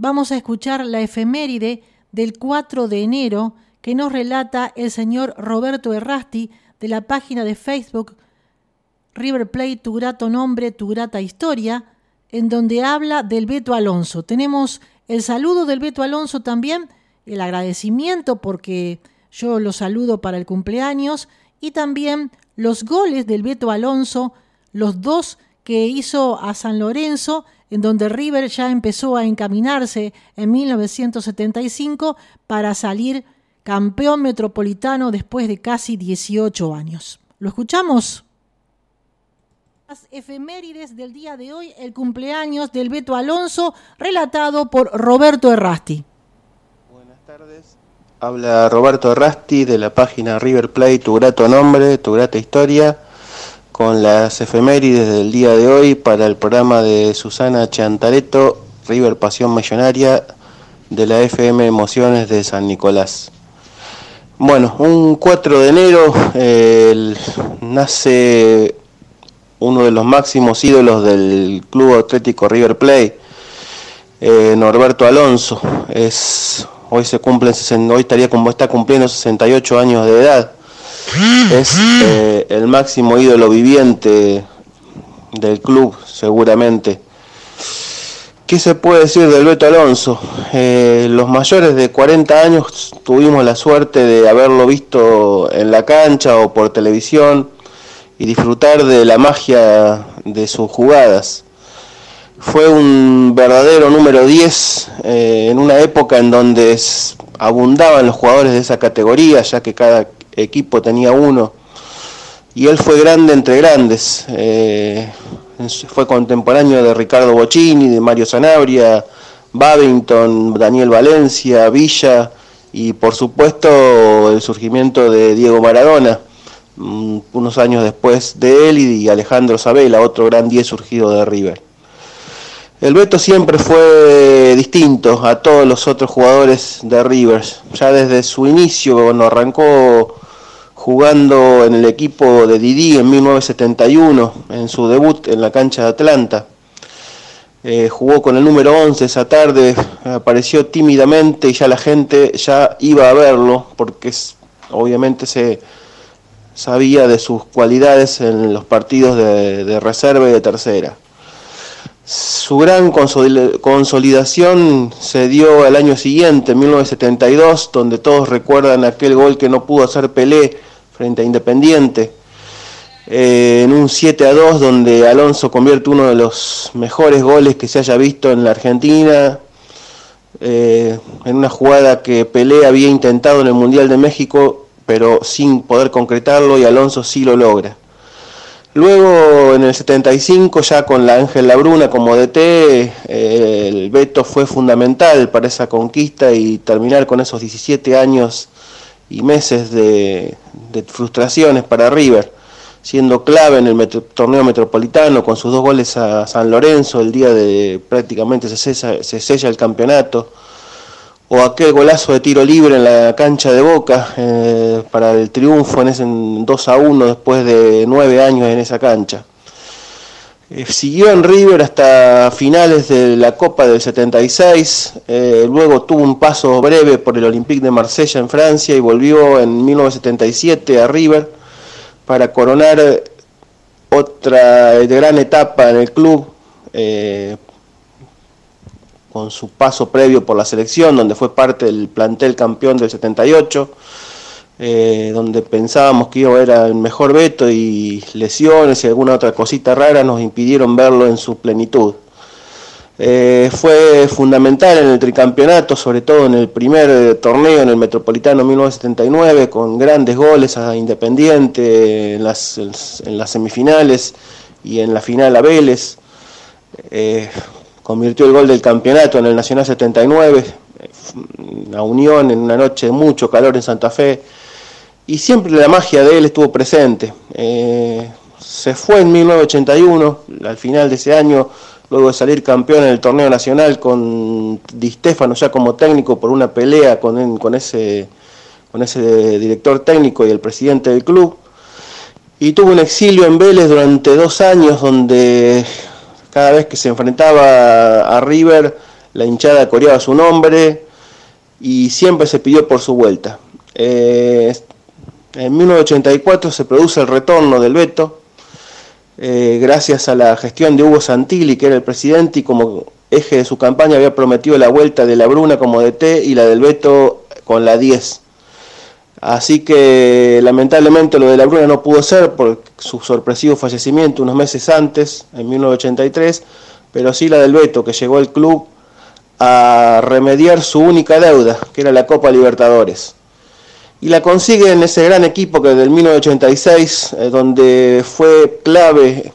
vamos a escuchar la efeméride del 4 de enero que nos relata el señor Roberto Errasti de la página de Facebook River Plate, tu grato nombre, tu grata historia, en donde habla del Beto Alonso. Tenemos el saludo del Beto Alonso también, el agradecimiento porque yo lo saludo para el cumpleaños y también los goles del Beto Alonso, los dos que hizo a San Lorenzo, en donde River ya empezó a encaminarse en 1975 para salir campeón metropolitano después de casi 18 años. ¿Lo escuchamos? Las efemérides del día de hoy, el cumpleaños del Beto Alonso, relatado por Roberto Errasti. Buenas tardes. Habla Roberto Errasti de la página River Play, tu grato nombre, tu grata historia, con las efemérides del día de hoy para el programa de Susana Chantareto, River Pasión Millonaria, de la FM Emociones de San Nicolás. Bueno, un 4 de enero nace uno de los máximos ídolos del Club Atlético River Plate, eh, Norberto Alonso. Es, hoy se cumple, hoy estaría está cumpliendo 68 años de edad. Es eh, el máximo ídolo viviente del club, seguramente. ¿Qué se puede decir del Beto Alonso? Eh, los mayores de 40 años tuvimos la suerte de haberlo visto en la cancha o por televisión y disfrutar de la magia de sus jugadas. Fue un verdadero número 10 eh, en una época en donde abundaban los jugadores de esa categoría, ya que cada equipo tenía uno. Y él fue grande entre grandes. Eh, fue contemporáneo de Ricardo Bocini, de Mario Sanabria, Babington, Daniel Valencia, Villa y por supuesto el surgimiento de Diego Maradona Mm, unos años después de él y Alejandro Sabela, otro gran 10 surgido de River. El Beto siempre fue distinto a todos los otros jugadores de River, ya desde su inicio, cuando arrancó jugando en el equipo de Didi en 1971, en su debut en la cancha de Atlanta. Eh, jugó con el número 11 esa tarde, apareció tímidamente y ya la gente ya iba a verlo, porque obviamente se sabía de sus cualidades en los partidos de, reserva y de tercera. Su gran consolidación se dio al año siguiente, en 1972, donde todos recuerdan aquel gol que no pudo hacer Pelé frente a Independiente, eh, en un 7 a 2, donde Alonso convierte uno de los mejores goles que se haya visto en la Argentina, eh, en una jugada que Pelé había intentado en el Mundial de México pero sin poder concretarlo y Alonso sí lo logra. Luego en el 75 ya con la Ángel Labruna como DT, eh, el Beto fue fundamental para esa conquista y terminar con esos 17 años y meses de, frustraciones para River, siendo clave en el torneo metropolitano con sus dos goles a San Lorenzo el día de prácticamente se, se sella el campeonato o aquel golazo de tiro libre en la cancha de Boca eh, para el triunfo en ese 2 a 1 después de nueve años en esa cancha. Eh, siguió en River hasta finales de la Copa del 76, eh, luego tuvo un paso breve por el Olympique de Marsella en Francia y volvió en 1977 a River para coronar otra gran etapa en el club con su paso previo por la selección, donde fue parte del plantel campeón del 78, eh, donde pensábamos que era el mejor veto y lesiones y alguna otra cosita rara nos impidieron verlo en su plenitud. Eh, fue fundamental en el tricampeonato, sobre todo en el primer torneo en el Metropolitano 1979, con grandes goles a Independiente en las, en las semifinales y en la final a Vélez. Eh, convirtió el gol del campeonato en el Nacional 79, la Unión en una noche de mucho calor en Santa Fe, y siempre la magia de él estuvo presente. Eh, se fue en 1981, al final de ese año, luego de salir campeón en el torneo nacional con Di Stefano ya como técnico por una pelea con, ese director técnico y el presidente del club. Y tuvo un exilio en Vélez durante dos años donde cada vez que se enfrentaba a River la hinchada coreaba su nombre y siempre se pidió por su vuelta. Eh, en 1984 se produce el retorno del veto, eh, gracias a la gestión de Hugo Santilli, que era el presidente y como eje de su campaña había prometido la vuelta de la Bruna como DT y la del veto con la 10. Así que lamentablemente lo de la Bruna no pudo ser por su sorpresivo fallecimiento unos meses antes, en 1983, pero sí la del Beto, que llegó al club a remediar su única deuda, que era la Copa Libertadores. Y la consigue en ese gran equipo que del 1986, eh, donde fue clave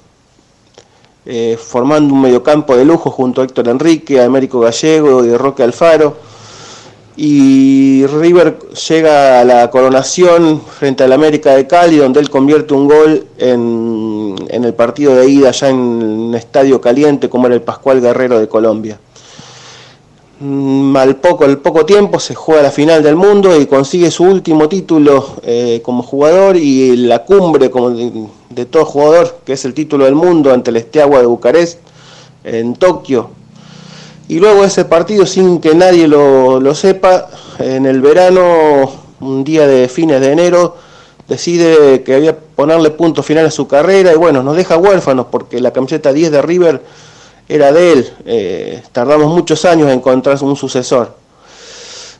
eh, formando un mediocampo de lujo junto a Héctor Enrique, a Américo Gallego y Roque Alfaro y River llega a la coronación frente al América de Cali, donde él convierte un gol en, el partido de ida ya en un estadio caliente como era el Pascual Guerrero de Colombia. Mm, al poco, al poco tiempo se juega la final del mundo y consigue su último título eh, como jugador y la cumbre como de, todo jugador, que es el título del mundo ante el Esteagua de Bucarest en Tokio, y luego ese partido, sin que nadie lo, sepa, en el verano, un día de fines de enero, decide que había ponerle punto final a su carrera y bueno, nos deja huérfanos porque la camiseta 10 de River era de él. Eh, tardamos muchos años en encontrar un sucesor.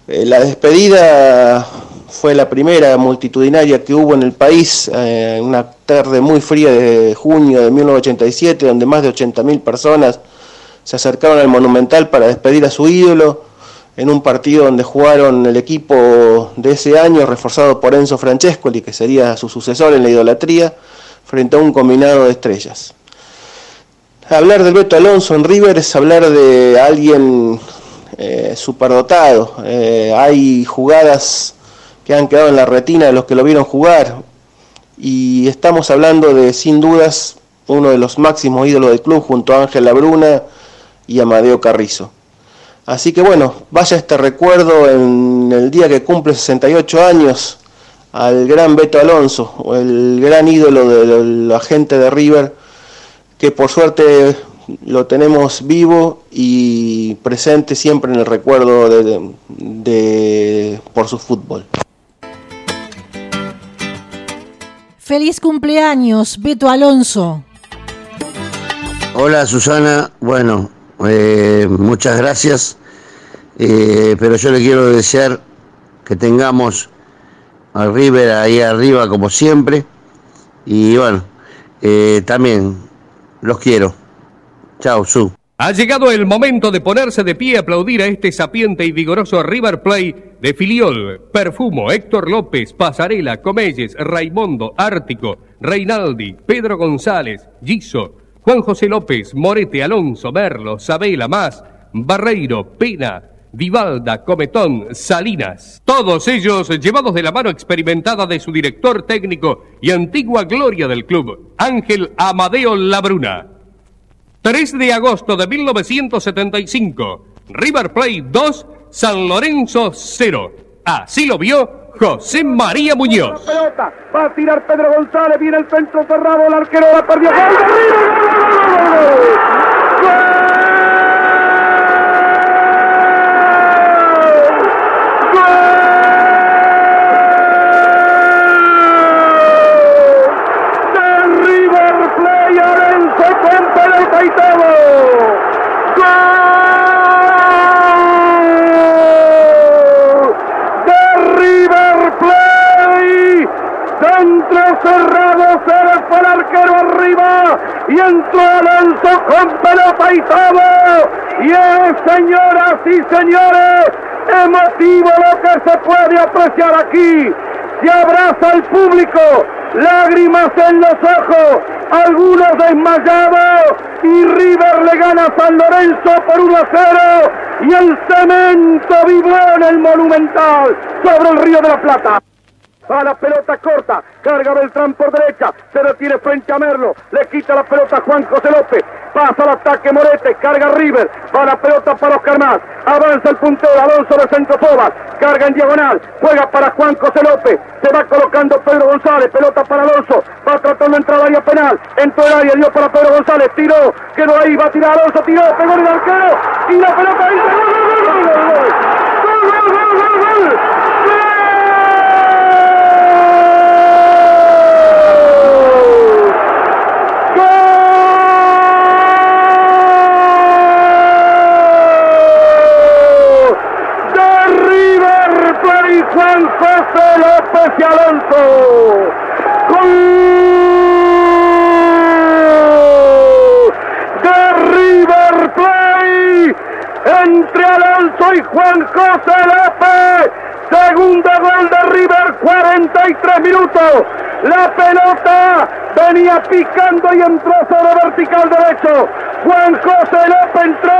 Eh, la despedida fue la primera multitudinaria que hubo en el país, eh, una tarde muy fría de junio de 1987, donde más de 80.000 personas se acercaron al Monumental para despedir a su ídolo en un partido donde jugaron el equipo de ese año, reforzado por Enzo Francescoli, que sería su sucesor en la idolatría, frente a un combinado de estrellas. Hablar del Beto Alonso en River es hablar de alguien eh, superdotado. Eh, hay jugadas que han quedado en la retina de los que lo vieron jugar y estamos hablando de, sin dudas, uno de los máximos ídolos del club junto a Ángel Labruna, y Amadeo Carrizo. Así que bueno, vaya este recuerdo en el día que cumple 68 años al gran Beto Alonso, el gran ídolo de la gente de River, que por suerte lo tenemos vivo y presente siempre en el recuerdo de, por su fútbol. Feliz cumpleaños, Beto Alonso. Hola Susana, bueno, eh, muchas gracias, eh, pero yo le quiero desear que tengamos al River ahí arriba como siempre y bueno, eh, también los quiero. Chao, Su. Ha llegado el momento de ponerse de pie y aplaudir a este sapiente y vigoroso River Play de Filiol, Perfumo, Héctor López, Pasarela, Comelles, Raimondo, Ártico, Reinaldi, Pedro González, Giso, Juan José López, Morete, Alonso, Merlo, Sabela, Más, Barreiro, Pena, Vivalda, Cometón, Salinas. Todos ellos llevados de la mano experimentada de su director técnico y antigua gloria del club, Ángel Amadeo Labruna. 3 de agosto de 1975, River Plate 2, San Lorenzo 0. Así lo vio José María Muñoz. va a tirar Pedro González, viene el centro cerrado, el arquero la perdió. ¡Gol! cerrado, se le fue el arquero arriba y entró Alonso con pelota y todo. Y es, señoras y señores, emotivo lo que se puede apreciar aquí. Se abraza al público, lágrimas en los ojos, algunos desmayados y River le gana a San Lorenzo por 1 a 0 y el cemento vibró en el Monumental sobre el Río de la Plata. Va la pelota corta. Carga Beltrán por derecha. Se detiene frente a Merlo. Le quita la pelota a Juan José. Pasa al ataque Morete. Carga River. Va la pelota para Oscar Más. Avanza el puntero Alonso de Centro Pobas. Carga en diagonal. Juega para Juan José. Se va colocando Pedro González. Pelota para Alonso. Va tratando de entrar al área penal. Entró el área. Dio para Pedro González. Tiró. Quedó ahí. Va a tirar Alonso. Tiró. Pegó el arquero. Y la pelota River Plate Juan José López y Alonso. Gol de River Plate entre Alonso y Juan José López. Segundo gol de River, 43 minutos. La pelota venía picando y entró sobre vertical derecho. Juan José López entró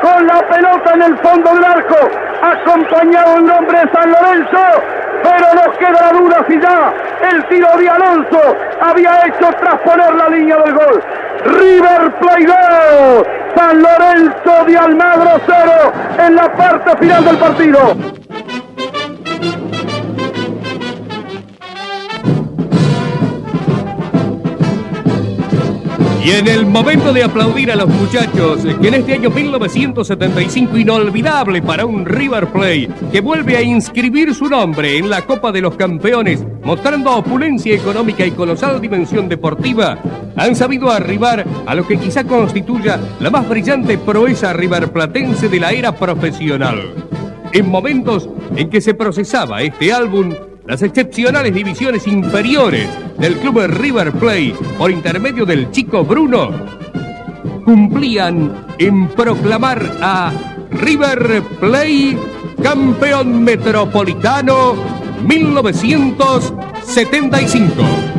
con la pelota en el fondo del arco, acompañado en nombre de San Lorenzo. Pero nos queda la duda ya el tiro de Alonso había hecho trasponer la línea del gol. River Plate 2, San Lorenzo de Almagro 0 en la parte final del partido. Y en el momento de aplaudir a los muchachos, que en este año 1975 inolvidable para un River Plate, que vuelve a inscribir su nombre en la Copa de los Campeones, mostrando opulencia económica y colosal dimensión deportiva, han sabido arribar a lo que quizá constituya la más brillante proeza riverplatense de la era profesional. En momentos en que se procesaba este álbum, las excepcionales divisiones inferiores del club River Plate por intermedio del chico Bruno cumplían en proclamar a River Plate campeón metropolitano 1975.